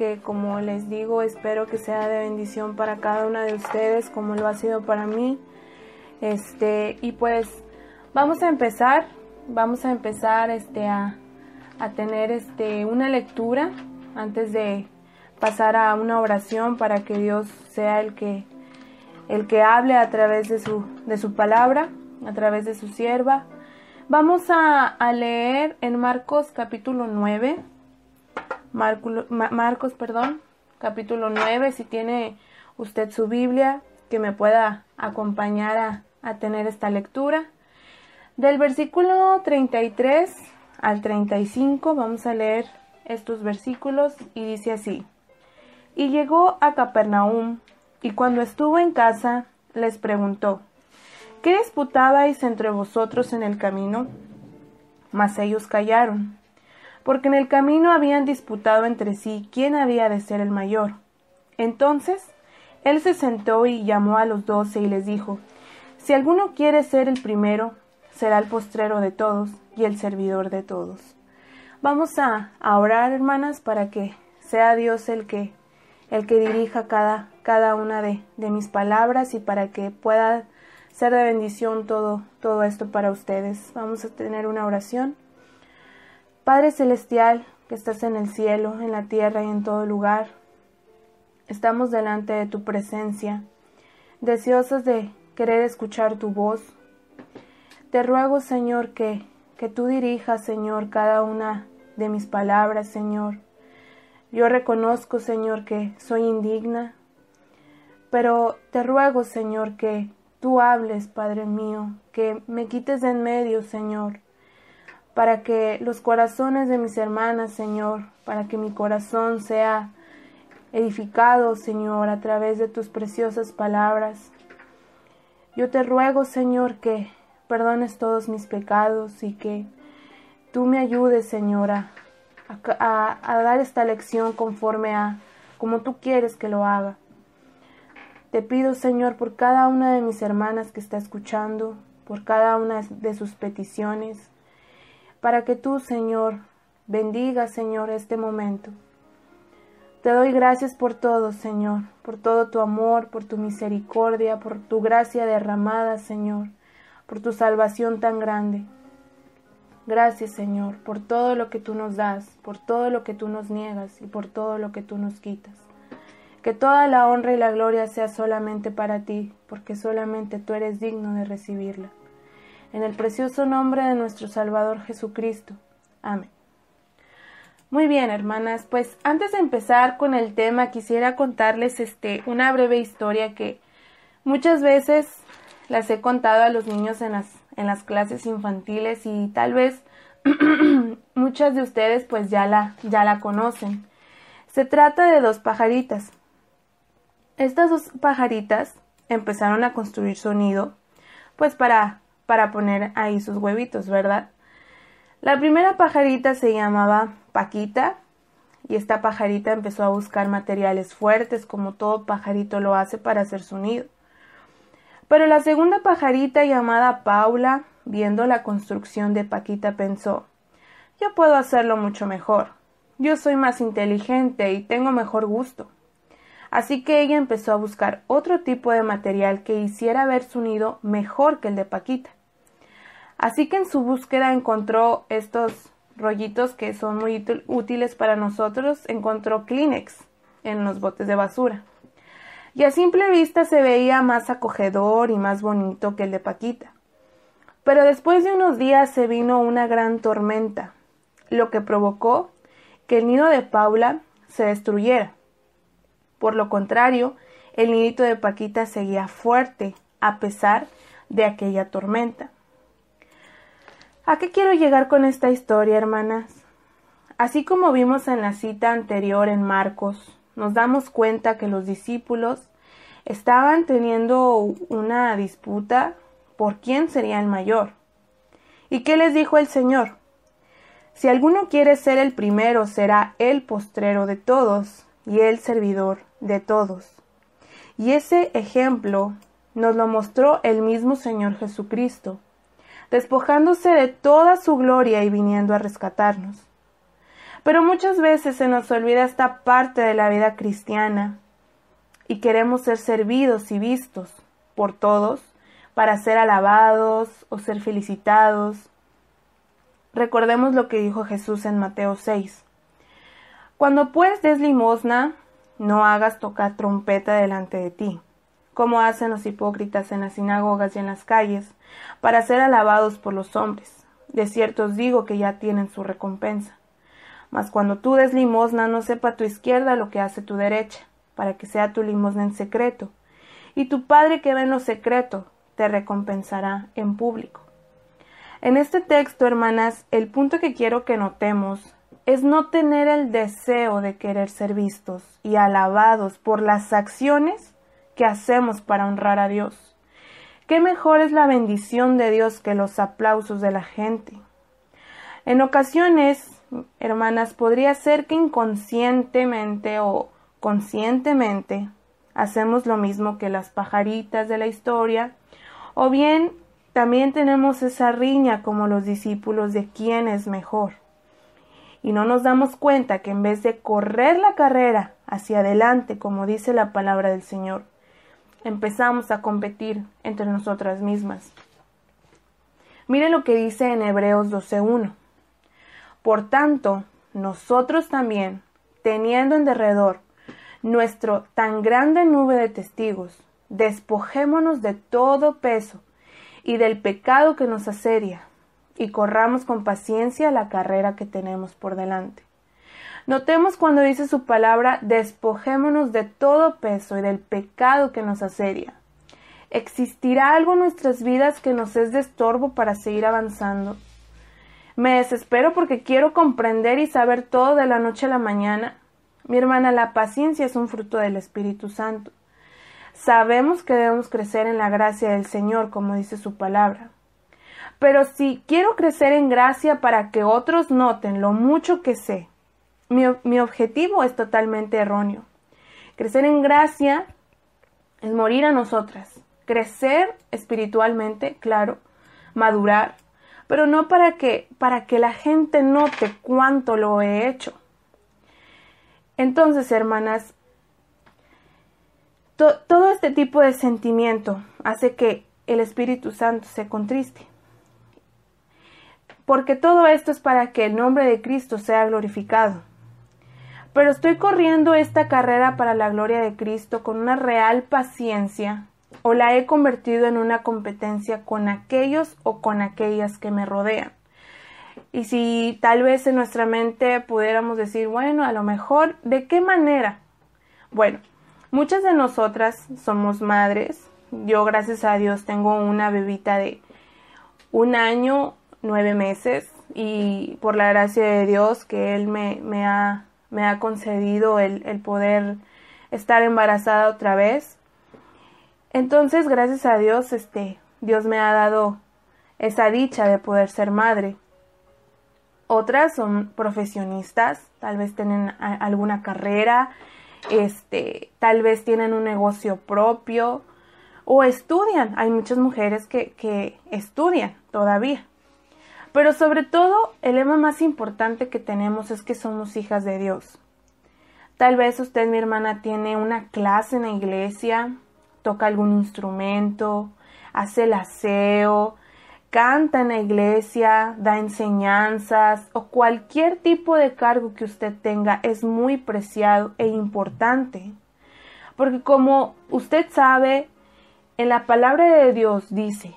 que como les digo, espero que sea de bendición para cada una de ustedes como lo ha sido para mí. Este, y pues vamos a empezar, vamos a empezar este a, a tener este una lectura antes de pasar a una oración para que Dios sea el que el que hable a través de su, de su palabra, a través de su sierva. Vamos a, a leer en Marcos capítulo 9, Marcos, perdón, capítulo 9, si tiene usted su Biblia, que me pueda acompañar a, a tener esta lectura. Del versículo 33 al 35 vamos a leer estos versículos y dice así. Y llegó a Capernaum, y cuando estuvo en casa, les preguntó, ¿Qué disputabais entre vosotros en el camino? Mas ellos callaron, porque en el camino habían disputado entre sí quién había de ser el mayor. Entonces, él se sentó y llamó a los doce y les dijo, Si alguno quiere ser el primero, será el postrero de todos y el servidor de todos. Vamos a, orar, hermanas, para que sea Dios el que el que dirija cada, cada una de, de mis palabras y para que pueda ser de bendición todo, todo esto para ustedes. Vamos a tener una oración. Padre Celestial, que estás en el cielo, en la tierra y en todo lugar, estamos delante de tu presencia, deseosos de querer escuchar tu voz. Te ruego, Señor, que, que tú dirijas, Señor, cada una de mis palabras, Señor. Yo reconozco, Señor, que soy indigna, pero te ruego, Señor, que tú hables, Padre mío, que me quites de en medio, Señor, para que los corazones de mis hermanas, Señor, para que mi corazón sea edificado, Señor, a través de tus preciosas palabras. Yo te ruego, Señor, que perdones todos mis pecados y que tú me ayudes, Señora, a, a- dar esta lección conforme a como tú quieres que lo haga. Te pido, Señor, por cada una de mis hermanas que está escuchando, por cada una de sus peticiones, para que tú, Señor, bendiga, Señor, este momento. Te doy gracias por todo, Señor, por todo tu amor, por tu misericordia, por tu gracia derramada, Señor, por tu salvación tan grande. Gracias, Señor, por todo lo que tú nos das, por todo lo que tú nos niegas y por todo lo que tú nos quitas. Que toda la honra y la gloria sea solamente para ti, porque solamente tú eres digno de recibirla. En el precioso nombre de nuestro Salvador Jesucristo. Amén. Muy bien, hermanas, pues antes de empezar con el tema quisiera contarles este una breve historia que muchas veces las he contado a los niños en las en las clases infantiles y tal vez muchas de ustedes pues ya la ya la conocen. Se trata de dos pajaritas. Estas dos pajaritas empezaron a construir su nido pues para para poner ahí sus huevitos, ¿verdad? La primera pajarita se llamaba Paquita y esta pajarita empezó a buscar materiales fuertes como todo pajarito lo hace para hacer su nido. Pero la segunda pajarita llamada Paula, viendo la construcción de Paquita, pensó Yo puedo hacerlo mucho mejor. Yo soy más inteligente y tengo mejor gusto. Así que ella empezó a buscar otro tipo de material que hiciera ver su nido mejor que el de Paquita. Así que en su búsqueda encontró estos rollitos que son muy útil- útiles para nosotros, encontró Kleenex en los botes de basura. Y a simple vista se veía más acogedor y más bonito que el de Paquita. Pero después de unos días se vino una gran tormenta, lo que provocó que el nido de Paula se destruyera. Por lo contrario, el nidito de Paquita seguía fuerte a pesar de aquella tormenta. ¿A qué quiero llegar con esta historia, hermanas? Así como vimos en la cita anterior en Marcos, nos damos cuenta que los discípulos estaban teniendo una disputa por quién sería el mayor. ¿Y qué les dijo el Señor? Si alguno quiere ser el primero, será el postrero de todos y el servidor de todos. Y ese ejemplo nos lo mostró el mismo Señor Jesucristo, despojándose de toda su gloria y viniendo a rescatarnos. Pero muchas veces se nos olvida esta parte de la vida cristiana y queremos ser servidos y vistos por todos para ser alabados o ser felicitados. Recordemos lo que dijo Jesús en Mateo 6. Cuando pues des limosna, no hagas tocar trompeta delante de ti, como hacen los hipócritas en las sinagogas y en las calles, para ser alabados por los hombres. De cierto os digo que ya tienen su recompensa. Mas cuando tú des limosna, no sepa tu izquierda lo que hace tu derecha, para que sea tu limosna en secreto. Y tu Padre que ve en lo secreto, te recompensará en público. En este texto, hermanas, el punto que quiero que notemos es no tener el deseo de querer ser vistos y alabados por las acciones que hacemos para honrar a Dios. ¿Qué mejor es la bendición de Dios que los aplausos de la gente? En ocasiones hermanas, podría ser que inconscientemente o conscientemente hacemos lo mismo que las pajaritas de la historia, o bien también tenemos esa riña como los discípulos de quién es mejor. Y no nos damos cuenta que en vez de correr la carrera hacia adelante, como dice la palabra del Señor, empezamos a competir entre nosotras mismas. Mire lo que dice en Hebreos 12.1. Por tanto, nosotros también, teniendo en derredor nuestro tan grande nube de testigos, despojémonos de todo peso y del pecado que nos asedia, y corramos con paciencia la carrera que tenemos por delante. Notemos cuando dice su palabra, despojémonos de todo peso y del pecado que nos asedia. ¿Existirá algo en nuestras vidas que nos es de estorbo para seguir avanzando? Me desespero porque quiero comprender y saber todo de la noche a la mañana. Mi hermana, la paciencia es un fruto del Espíritu Santo. Sabemos que debemos crecer en la gracia del Señor, como dice su palabra. Pero si quiero crecer en gracia para que otros noten lo mucho que sé, mi, mi objetivo es totalmente erróneo. Crecer en gracia es morir a nosotras. Crecer espiritualmente, claro, madurar, pero no para que, para que la gente note cuánto lo he hecho. Entonces, hermanas, todo este tipo de sentimiento hace que el Espíritu Santo se contriste. Porque todo esto es para que el nombre de Cristo sea glorificado. Pero estoy corriendo esta carrera para la gloria de Cristo con una real paciencia o la he convertido en una competencia con aquellos o con aquellas que me rodean. Y si tal vez en nuestra mente pudiéramos decir, bueno, a lo mejor, ¿de qué manera? Bueno, muchas de nosotras somos madres. Yo, gracias a Dios, tengo una bebita de un año, nueve meses, y por la gracia de Dios que Él me, me, ha, me ha concedido el, el poder estar embarazada otra vez. Entonces, gracias a Dios, este, Dios me ha dado esa dicha de poder ser madre. Otras son profesionistas, tal vez tienen alguna carrera, este, tal vez tienen un negocio propio o estudian. Hay muchas mujeres que, que estudian todavía. Pero sobre todo, el lema más importante que tenemos es que somos hijas de Dios. Tal vez usted, mi hermana, tiene una clase en la iglesia, toca algún instrumento, hace el aseo, canta en la iglesia, da enseñanzas o cualquier tipo de cargo que usted tenga es muy preciado e importante. Porque como usted sabe, en la palabra de Dios dice,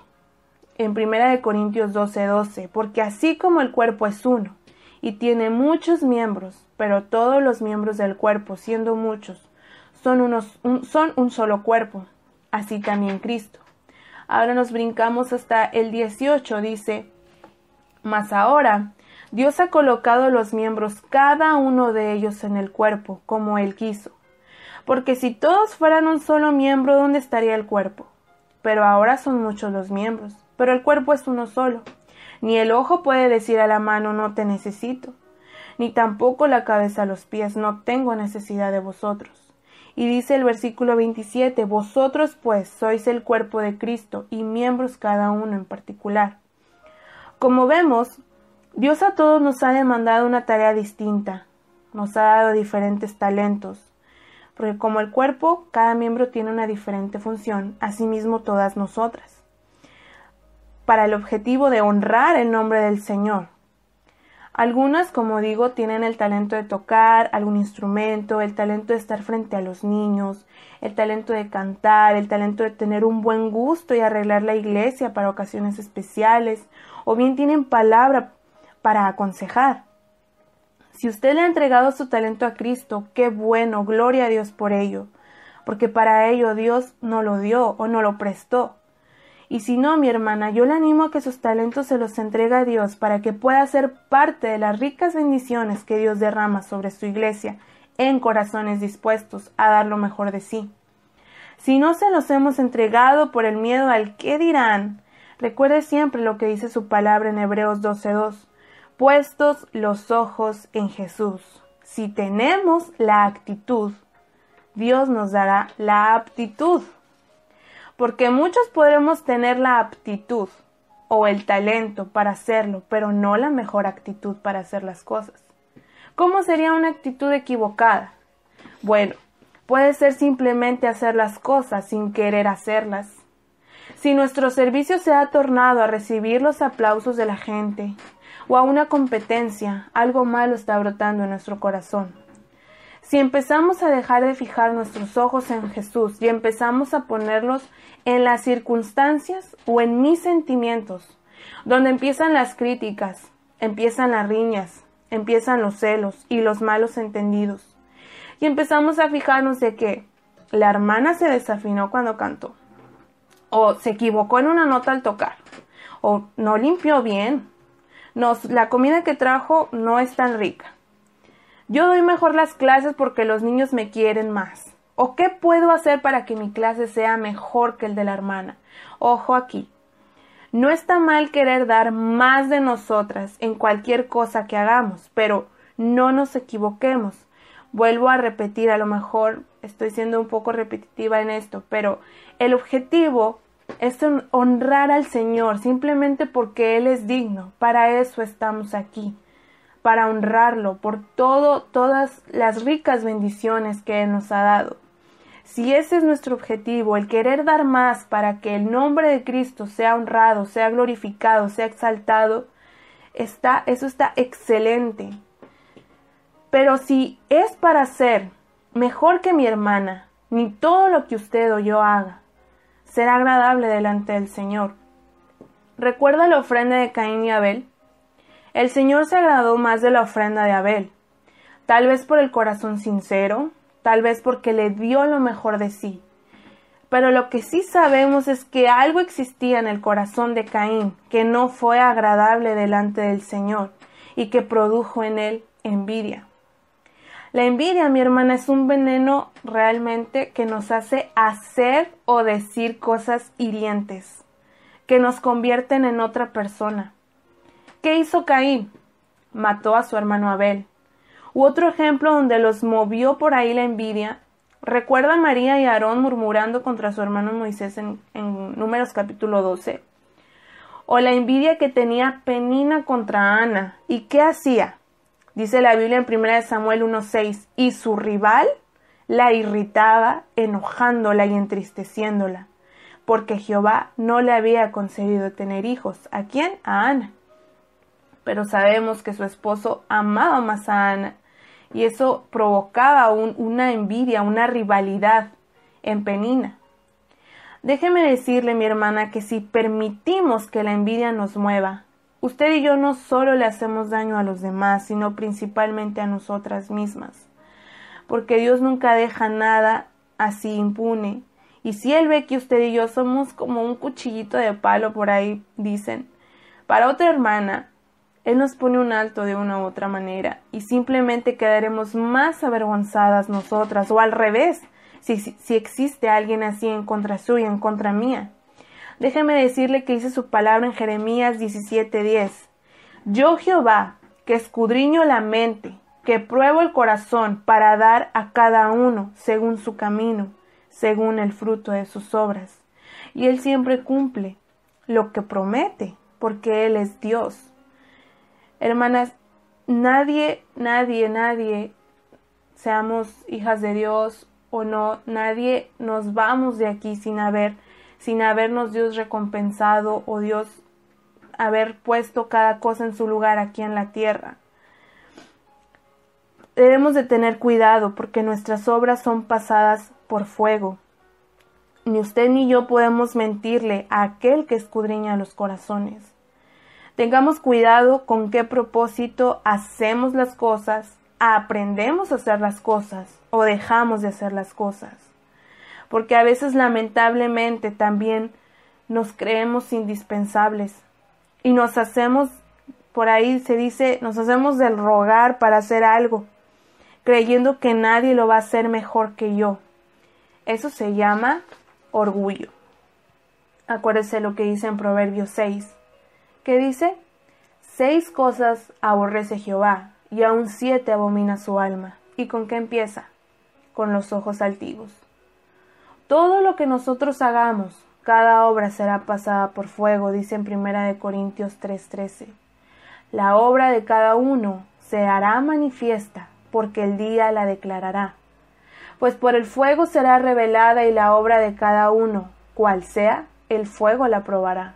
en 1 Corintios 12:12, 12, porque así como el cuerpo es uno y tiene muchos miembros, pero todos los miembros del cuerpo, siendo muchos, son, unos, un, son un solo cuerpo, así también Cristo. Ahora nos brincamos hasta el 18, dice, mas ahora Dios ha colocado los miembros, cada uno de ellos en el cuerpo, como Él quiso. Porque si todos fueran un solo miembro, ¿dónde estaría el cuerpo? Pero ahora son muchos los miembros, pero el cuerpo es uno solo. Ni el ojo puede decir a la mano no te necesito, ni tampoco la cabeza a los pies no tengo necesidad de vosotros. Y dice el versículo 27, vosotros pues sois el cuerpo de Cristo y miembros cada uno en particular. Como vemos, Dios a todos nos ha demandado una tarea distinta, nos ha dado diferentes talentos, porque como el cuerpo, cada miembro tiene una diferente función, asimismo todas nosotras, para el objetivo de honrar el nombre del Señor. Algunas, como digo, tienen el talento de tocar algún instrumento, el talento de estar frente a los niños, el talento de cantar, el talento de tener un buen gusto y arreglar la iglesia para ocasiones especiales, o bien tienen palabra para aconsejar. Si usted le ha entregado su talento a Cristo, qué bueno, gloria a Dios por ello, porque para ello Dios no lo dio o no lo prestó. Y si no, mi hermana, yo le animo a que sus talentos se los entregue a Dios para que pueda ser parte de las ricas bendiciones que Dios derrama sobre su iglesia en corazones dispuestos a dar lo mejor de sí. Si no se los hemos entregado por el miedo al qué dirán, recuerde siempre lo que dice su palabra en Hebreos 12.2 puestos los ojos en Jesús. Si tenemos la actitud, Dios nos dará la aptitud. Porque muchos podremos tener la aptitud o el talento para hacerlo, pero no la mejor actitud para hacer las cosas. ¿Cómo sería una actitud equivocada? Bueno, puede ser simplemente hacer las cosas sin querer hacerlas. Si nuestro servicio se ha tornado a recibir los aplausos de la gente, o a una competencia, algo malo está brotando en nuestro corazón. Si empezamos a dejar de fijar nuestros ojos en Jesús y empezamos a ponerlos en las circunstancias o en mis sentimientos, donde empiezan las críticas, empiezan las riñas, empiezan los celos y los malos entendidos, y empezamos a fijarnos de que la hermana se desafinó cuando cantó, o se equivocó en una nota al tocar, o no limpió bien, nos, la comida que trajo no es tan rica. Yo doy mejor las clases porque los niños me quieren más. ¿O qué puedo hacer para que mi clase sea mejor que el de la hermana? Ojo aquí. No está mal querer dar más de nosotras en cualquier cosa que hagamos, pero no nos equivoquemos. Vuelvo a repetir, a lo mejor estoy siendo un poco repetitiva en esto, pero el objetivo es honrar al Señor simplemente porque Él es digno. Para eso estamos aquí, para honrarlo por todo, todas las ricas bendiciones que Él nos ha dado. Si ese es nuestro objetivo, el querer dar más para que el nombre de Cristo sea honrado, sea glorificado, sea exaltado, está, eso está excelente. Pero si es para ser mejor que mi hermana, ni todo lo que usted o yo haga, será agradable delante del Señor. ¿Recuerda la ofrenda de Caín y Abel? El Señor se agradó más de la ofrenda de Abel, tal vez por el corazón sincero, tal vez porque le dio lo mejor de sí. Pero lo que sí sabemos es que algo existía en el corazón de Caín que no fue agradable delante del Señor y que produjo en él envidia. La envidia, mi hermana, es un veneno realmente que nos hace hacer o decir cosas hirientes, que nos convierten en otra persona. ¿Qué hizo Caín? Mató a su hermano Abel. U otro ejemplo donde los movió por ahí la envidia. ¿Recuerda María y Aarón murmurando contra su hermano Moisés en, en Números capítulo 12? O la envidia que tenía Penina contra Ana. ¿Y qué hacía? Dice la Biblia en 1 Samuel 1.6, y su rival la irritaba, enojándola y entristeciéndola, porque Jehová no le había concedido tener hijos. ¿A quién? A Ana. Pero sabemos que su esposo amaba más a Ana, y eso provocaba una envidia, una rivalidad en Penina. Déjeme decirle, mi hermana, que si permitimos que la envidia nos mueva, Usted y yo no solo le hacemos daño a los demás, sino principalmente a nosotras mismas. Porque Dios nunca deja nada así impune. Y si Él ve que usted y yo somos como un cuchillito de palo por ahí, dicen, para otra hermana, Él nos pone un alto de una u otra manera y simplemente quedaremos más avergonzadas nosotras o al revés, si, si existe alguien así en contra suya, en contra mía. Déjeme decirle que dice su palabra en Jeremías 17:10. Yo Jehová, que escudriño la mente, que pruebo el corazón para dar a cada uno según su camino, según el fruto de sus obras. Y Él siempre cumple lo que promete, porque Él es Dios. Hermanas, nadie, nadie, nadie, seamos hijas de Dios o no, nadie nos vamos de aquí sin haber, sin habernos Dios recompensado o Dios haber puesto cada cosa en su lugar aquí en la tierra. Debemos de tener cuidado porque nuestras obras son pasadas por fuego. Ni usted ni yo podemos mentirle a aquel que escudriña los corazones. Tengamos cuidado con qué propósito hacemos las cosas, aprendemos a hacer las cosas o dejamos de hacer las cosas. Porque a veces lamentablemente también nos creemos indispensables y nos hacemos, por ahí se dice, nos hacemos del rogar para hacer algo creyendo que nadie lo va a hacer mejor que yo. Eso se llama orgullo. Acuérdese lo que dice en Proverbios 6, que dice, seis cosas aborrece Jehová, y aún siete abomina su alma. ¿Y con qué empieza? Con los ojos altivos. Todo lo que nosotros hagamos, cada obra será pasada por fuego, dice en Primera de Corintios 3:13. La obra de cada uno se hará manifiesta, porque el día la declarará. Pues por el fuego será revelada y la obra de cada uno, cual sea, el fuego la probará.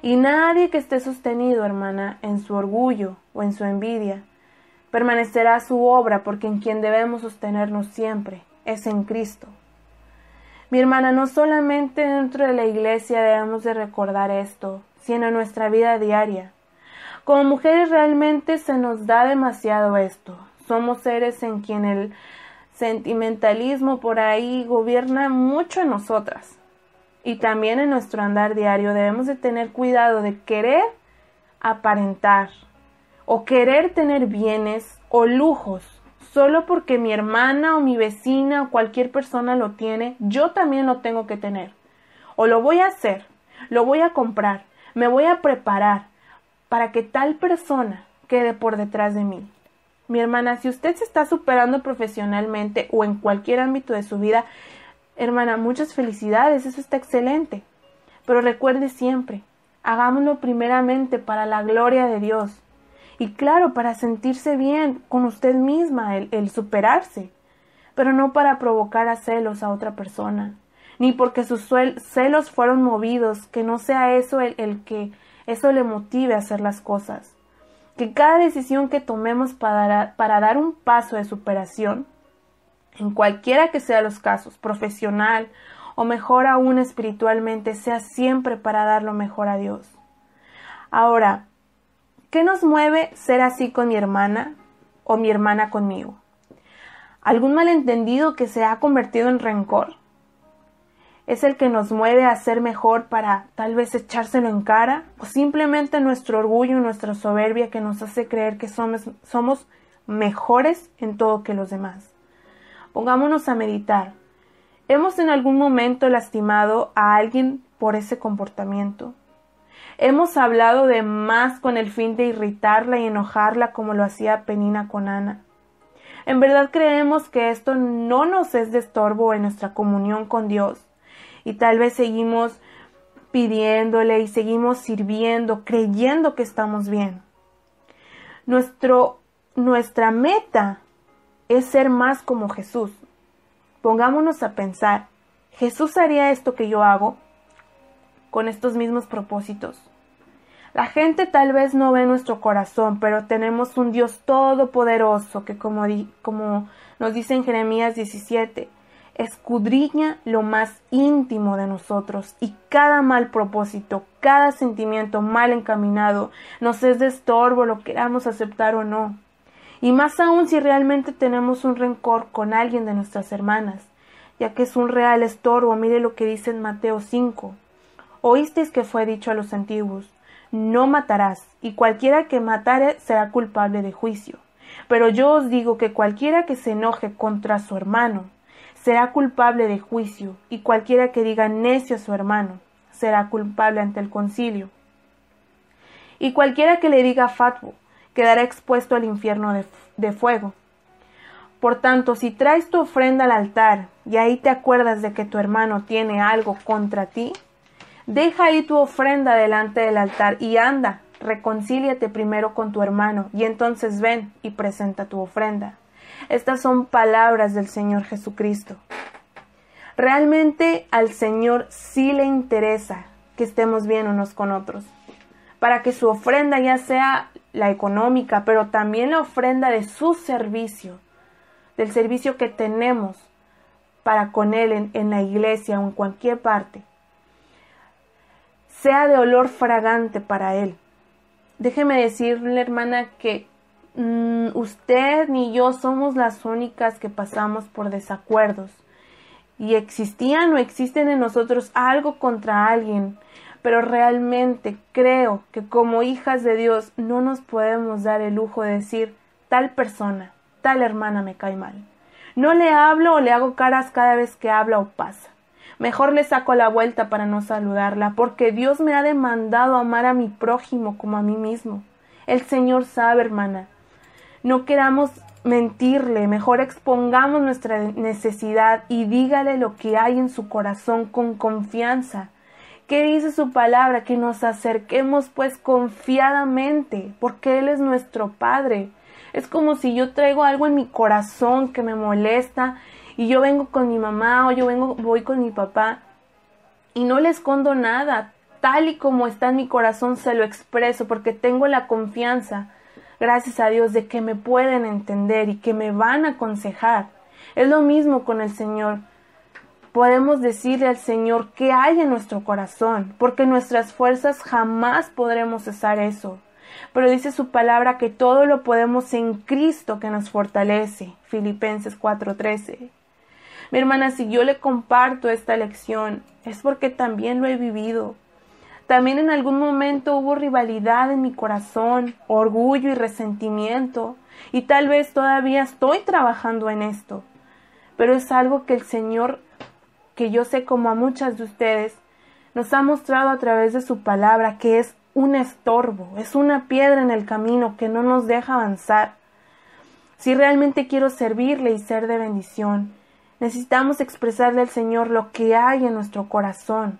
Y nadie que esté sostenido, hermana, en su orgullo o en su envidia, permanecerá su obra, porque en quien debemos sostenernos siempre es en Cristo. Mi hermana, no solamente dentro de la iglesia debemos de recordar esto, sino en nuestra vida diaria. Como mujeres realmente se nos da demasiado esto. Somos seres en quien el sentimentalismo por ahí gobierna mucho en nosotras. Y también en nuestro andar diario debemos de tener cuidado de querer aparentar o querer tener bienes o lujos solo porque mi hermana o mi vecina o cualquier persona lo tiene, yo también lo tengo que tener. O lo voy a hacer, lo voy a comprar, me voy a preparar para que tal persona quede por detrás de mí. Mi hermana, si usted se está superando profesionalmente o en cualquier ámbito de su vida, hermana, muchas felicidades, eso está excelente. Pero recuerde siempre, hagámoslo primeramente para la gloria de Dios. Y claro, para sentirse bien con usted misma, el, superarse, pero no para provocar a celos a otra persona, ni porque sus celos fueron movidos, que no sea eso el, que eso le motive a hacer las cosas que cada decisión que tomemos para dar un paso de superación, en cualquiera que sea los casos, profesional o mejor aún espiritualmente, sea siempre para dar lo mejor a Dios. Ahora, ¿qué nos mueve ser así con mi hermana o mi hermana conmigo? ¿Algún malentendido que se ha convertido en rencor? es el que nos mueve a ser mejor para tal vez echárselo en cara o simplemente nuestro orgullo y nuestra soberbia que nos hace creer que somos, somos mejores en todo que los demás. Pongámonos a meditar. ¿Hemos en algún momento lastimado a alguien por ese comportamiento? ¿Hemos hablado de más con el fin de irritarla y enojarla como lo hacía Penina con Ana? ¿En verdad creemos que esto no nos es de estorbo en nuestra comunión con Dios? y tal vez seguimos pidiéndole y seguimos sirviendo, creyendo que estamos bien. Nuestro, nuestra meta es ser más como Jesús. Pongámonos a pensar, ¿Jesús haría esto que yo hago con estos mismos propósitos? La gente tal vez no ve nuestro corazón, pero tenemos un Dios todopoderoso que como, nos dice en Jeremías 17, escudriña lo más íntimo de nosotros y cada mal propósito, cada sentimiento mal encaminado nos es de estorbo, lo queramos aceptar o no. Y más aún si realmente tenemos un rencor con alguien de nuestras hermanas, ya que es un real estorbo. Mire lo que dice en Mateo 5. Oísteis que fue dicho a los antiguos, no matarás, y cualquiera que matare será culpable de juicio. Pero yo os digo que cualquiera que se enoje contra su hermano será culpable de juicio, y cualquiera que diga necio a su hermano será culpable ante el concilio. Y cualquiera que le diga fatuo quedará expuesto al infierno de, de fuego. Por tanto, si traes tu ofrenda al altar y ahí te acuerdas de que tu hermano tiene algo contra ti, deja ahí tu ofrenda delante del altar y anda, reconcíliate primero con tu hermano y entonces ven y presenta tu ofrenda. Estas son palabras del Señor Jesucristo. Realmente al Señor sí le interesa que estemos bien unos con otros, para que su ofrenda ya sea la económica, pero también la ofrenda de su servicio, del servicio que tenemos para con Él en, la iglesia o en cualquier parte, sea de olor fragante para Él. Déjeme decirle, hermana, que mmm, usted ni yo somos las únicas que pasamos por desacuerdos. Y existían o existen en nosotros algo contra alguien, pero realmente creo que como hijas de Dios no nos podemos dar el lujo de decir tal persona, tal hermana me cae mal. No le hablo o le hago caras cada vez que habla o pasa. Mejor le saco la vuelta para no saludarla, porque Dios me ha demandado amar a mi prójimo como a mí mismo. El Señor sabe, hermana. No queramos mentirle, mejor expongamos nuestra necesidad y dígale lo que hay en su corazón con confianza. ¿Qué dice su palabra? Que nos acerquemos pues confiadamente, porque Él es nuestro Padre. Es como si yo traigo algo en mi corazón que me molesta y yo vengo con mi mamá o yo vengo, voy con mi papá y no le escondo nada, tal y como está en mi corazón se lo expreso porque tengo la confianza, gracias a Dios, de que me pueden entender y que me van a aconsejar. Es lo mismo con el Señor. Podemos decirle al Señor qué hay en nuestro corazón, porque nuestras fuerzas jamás podremos cesar eso. Pero dice su palabra que todo lo podemos en Cristo que nos fortalece. Filipenses 4:13. Mi hermana, si yo le comparto esta lección, es porque también lo he vivido. También en algún momento hubo rivalidad en mi corazón, orgullo y resentimiento, y tal vez todavía estoy trabajando en esto. Pero es algo que el Señor, que yo sé como a muchas de ustedes, nos ha mostrado a través de su palabra que es un estorbo, es una piedra en el camino que no nos deja avanzar. Si realmente quiero servirle y ser de bendición, Necesitamos expresarle al Señor lo que hay en nuestro corazón,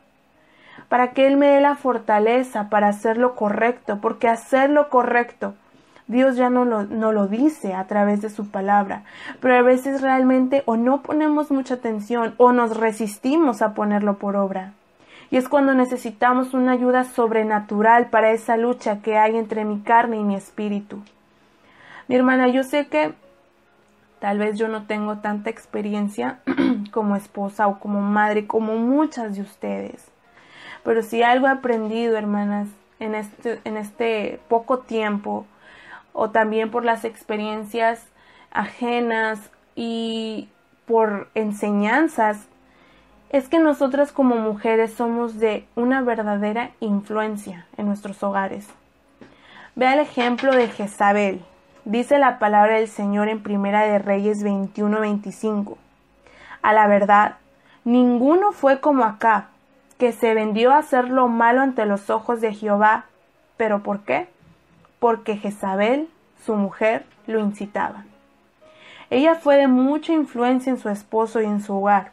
para que Él me dé la fortaleza para hacer lo correcto, porque hacer lo correcto, Dios ya no lo, no lo dice a través de su palabra, pero a veces realmente o no ponemos mucha atención o nos resistimos a ponerlo por obra. Y es cuando necesitamos una ayuda sobrenatural para esa lucha que hay entre mi carne y mi espíritu. Mi hermana, yo sé que Tal vez yo no tengo tanta experiencia como esposa o como madre como muchas de ustedes. Pero si algo he aprendido, hermanas, en este, en este poco tiempo, o también por las experiencias ajenas y por enseñanzas, es que nosotras como mujeres somos de una verdadera influencia en nuestros hogares. Vea el ejemplo de Jezabel, Dice la palabra del Señor en Primera de Reyes 21-25. A la verdad, ninguno fue como acá, que se vendió a hacer lo malo ante los ojos de Jehová. ¿Pero por qué? Porque Jezabel, su mujer, lo incitaba. Ella fue de mucha influencia en su esposo y en su hogar,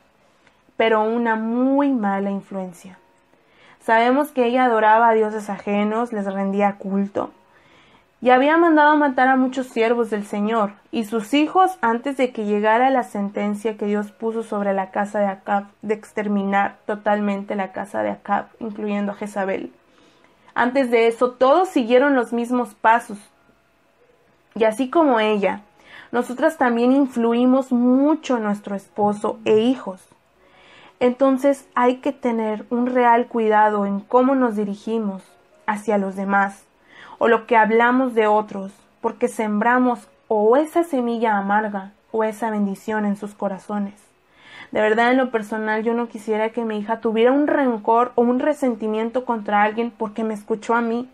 pero una muy mala influencia. Sabemos que ella adoraba a dioses ajenos, les rendía culto, y había mandado matar a muchos siervos del Señor y sus hijos antes de que llegara la sentencia que Dios puso sobre la casa de Acab de exterminar totalmente la casa de Acab, incluyendo a Jezabel. Antes de eso, todos siguieron los mismos pasos. Y así como ella, nosotras también influimos mucho en nuestro esposo e hijos. Entonces hay que tener un real cuidado en cómo nos dirigimos hacia los demás o lo que hablamos de otros, porque sembramos o esa semilla amarga o esa bendición en sus corazones. De verdad, en lo personal, yo no quisiera que mi hija tuviera un rencor o un resentimiento contra alguien porque me escuchó a mí,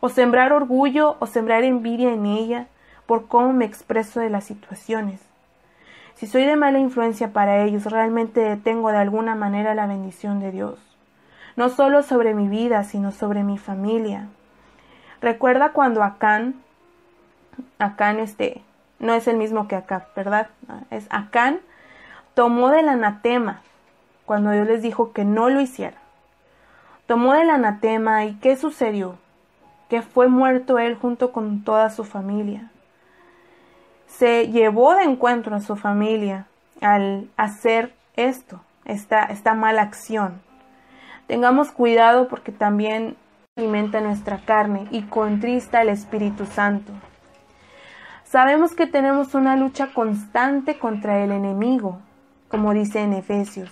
o sembrar orgullo o sembrar envidia en ella por cómo me expreso de las situaciones. Si soy de mala influencia para ellos, realmente detengo de alguna manera la bendición de Dios, no solo sobre mi vida, sino sobre mi familia. Recuerda cuando Acán, Acán este, no es el mismo que acá, ¿verdad? Es Acán tomó del anatema cuando Dios les dijo que no lo hiciera. Tomó del anatema y ¿qué sucedió? Que fue muerto él junto con toda su familia. Se llevó de encuentro a su familia al hacer esto, esta, esta mala acción. Tengamos cuidado porque también alimenta nuestra carne y contrista el Espíritu Santo. Sabemos que tenemos una lucha constante contra el enemigo, como dice en Efesios.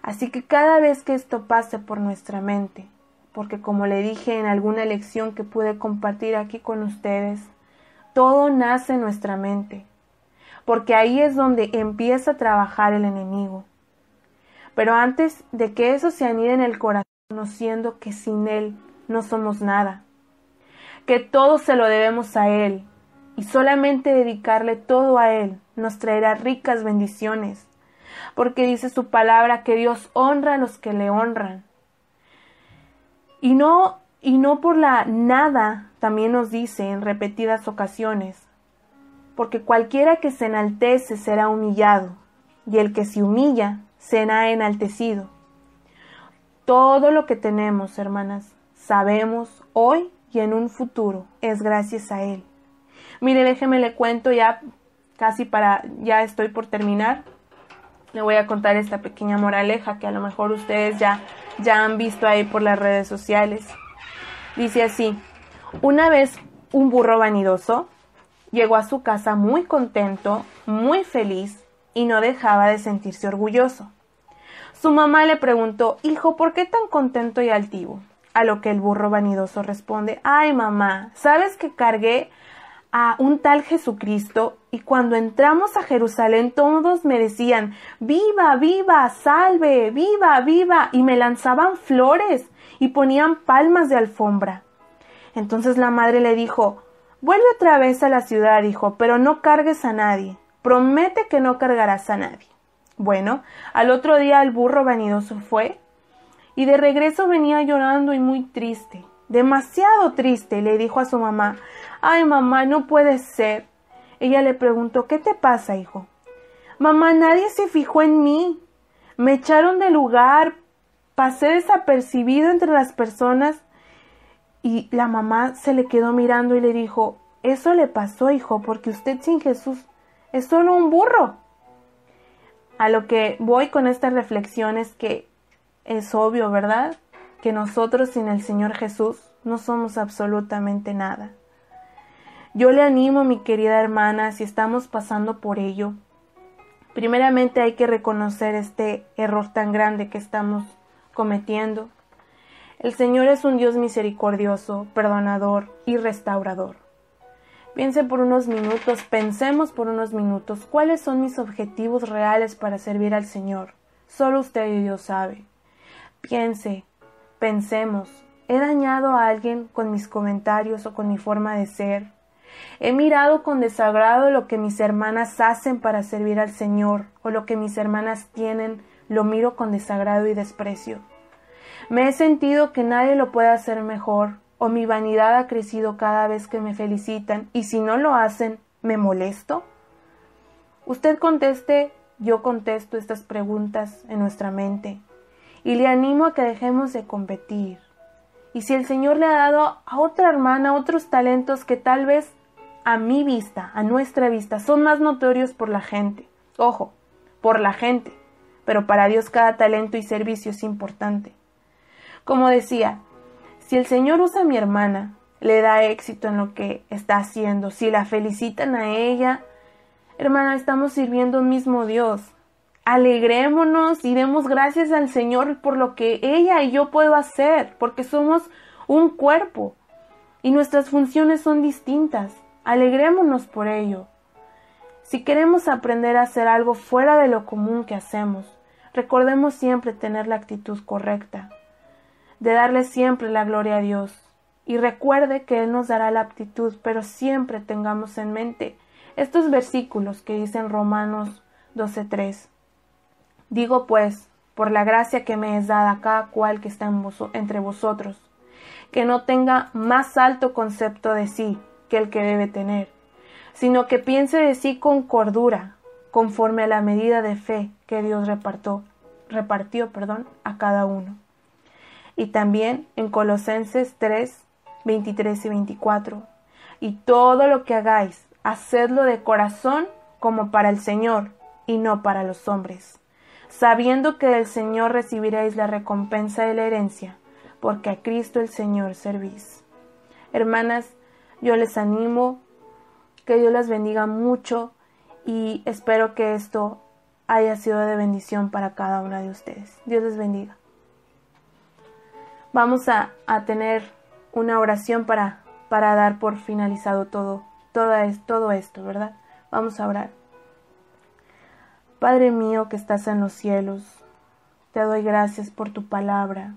Así que cada vez que esto pase por nuestra mente, porque como le dije en alguna lección que pude compartir aquí con ustedes, todo nace en nuestra mente, porque ahí es donde empieza a trabajar el enemigo. Pero antes de que eso se anide en el corazón, conociendo que sin Él no somos nada, que todo se lo debemos a Él, y solamente dedicarle todo a Él nos traerá ricas bendiciones, porque dice su palabra que Dios honra a los que le honran. Y no, y no por la nada, también nos dice en repetidas ocasiones, porque cualquiera que se enaltece será humillado, y el que se humilla será enaltecido. Todo lo que tenemos, hermanas, sabemos hoy y en un futuro es gracias a Él. Mire, déjeme le cuento ya casi para, ya estoy por terminar le voy a contar esta pequeña moraleja que a lo mejor ustedes ya, ya han visto ahí por las redes sociales. Dice así, una vez un burro vanidoso llegó a su casa muy contento, muy feliz y no dejaba de sentirse orgulloso. Su mamá le preguntó, Hijo, ¿por qué tan contento y altivo? A lo que el burro vanidoso responde, Ay, mamá, ¿sabes que cargué a un tal Jesucristo y cuando entramos a Jerusalén todos me decían, viva, viva, salve, viva, viva, y me lanzaban flores y ponían palmas de alfombra. Entonces la madre le dijo, vuelve otra vez a la ciudad, hijo, pero no cargues a nadie, promete que no cargarás a nadie. Bueno, al otro día el burro vanidoso fue y de regreso venía llorando y muy triste, demasiado triste, le dijo a su mamá, Ay, mamá, no puede ser. Ella le preguntó, ¿qué te pasa, hijo? Mamá, nadie se fijó en mí. Me echaron del lugar, pasé desapercibido entre las personas y la mamá se le quedó mirando y le dijo, eso le pasó, hijo, porque usted sin Jesús es solo un burro. A lo que voy con esta reflexión es que es obvio, ¿verdad? Que nosotros sin el Señor Jesús no somos absolutamente nada. Yo le animo, mi querida hermana, si estamos pasando por ello. Primeramente hay que reconocer este error tan grande que estamos cometiendo. El Señor es un Dios misericordioso, perdonador y restaurador. Piense por unos minutos, pensemos por unos minutos cuáles son mis objetivos reales para servir al Señor. Solo usted y Dios sabe. Piense, pensemos, ¿he dañado a alguien con mis comentarios o con mi forma de ser? He mirado con desagrado lo que mis hermanas hacen para servir al Señor o lo que mis hermanas tienen, lo miro con desagrado y desprecio. Me he sentido que nadie lo puede hacer mejor o mi vanidad ha crecido cada vez que me felicitan y si no lo hacen, ¿me molesto? Usted conteste, yo contesto estas preguntas en nuestra mente y le animo a que dejemos de competir. Y si el Señor le ha dado a otra hermana otros talentos que tal vez a mi vista, a nuestra vista, son más notorios por la gente. Ojo, por la gente, pero para Dios cada talento y servicio es importante. Como decía, si el Señor usa a mi hermana, le da éxito en lo que está haciendo, si la felicitan a ella, hermana, estamos sirviendo un mismo Dios. Alegrémonos y demos gracias al Señor por lo que ella y yo puedo hacer, porque somos un cuerpo y nuestras funciones son distintas. Alegrémonos por ello. Si queremos aprender a hacer algo fuera de lo común que hacemos, recordemos siempre tener la actitud correcta, de darle siempre la gloria a Dios. Y recuerde que Él nos dará la aptitud, pero siempre tengamos en mente estos versículos que dicen Romanos 12.3. Digo pues, por la gracia que me es dada a cada cual que está entre vosotros, que no tenga más alto concepto de sí que el que debe tener sino que piense de sí con cordura, conforme a la medida de fe que Dios repartió, repartió perdón, a cada uno. Y también en Colosenses 3, 23 y 24. Y todo lo que hagáis, hacedlo de corazón como para el Señor y no para los hombres, sabiendo que del Señor recibiréis la recompensa de la herencia, porque a Cristo el Señor servís. Hermanas, yo les animo que Dios las bendiga mucho y espero que esto haya sido de bendición para cada una de ustedes. Dios les bendiga. Vamos a, tener una oración para, para dar por finalizado todo, todo, todo esto, ¿verdad? Vamos a orar. Padre mío que estás en los cielos, te doy gracias por tu palabra,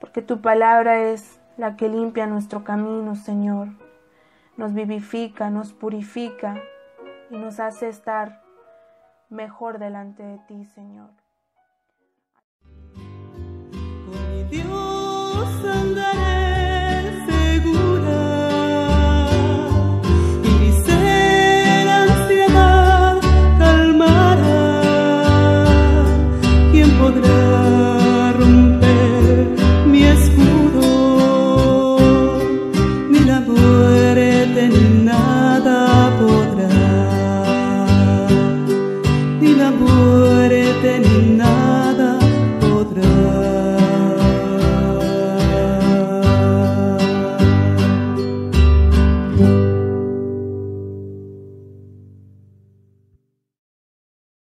porque tu palabra es la que limpia nuestro camino, Señor nos vivifica, nos purifica y nos hace estar mejor delante de ti, Señor.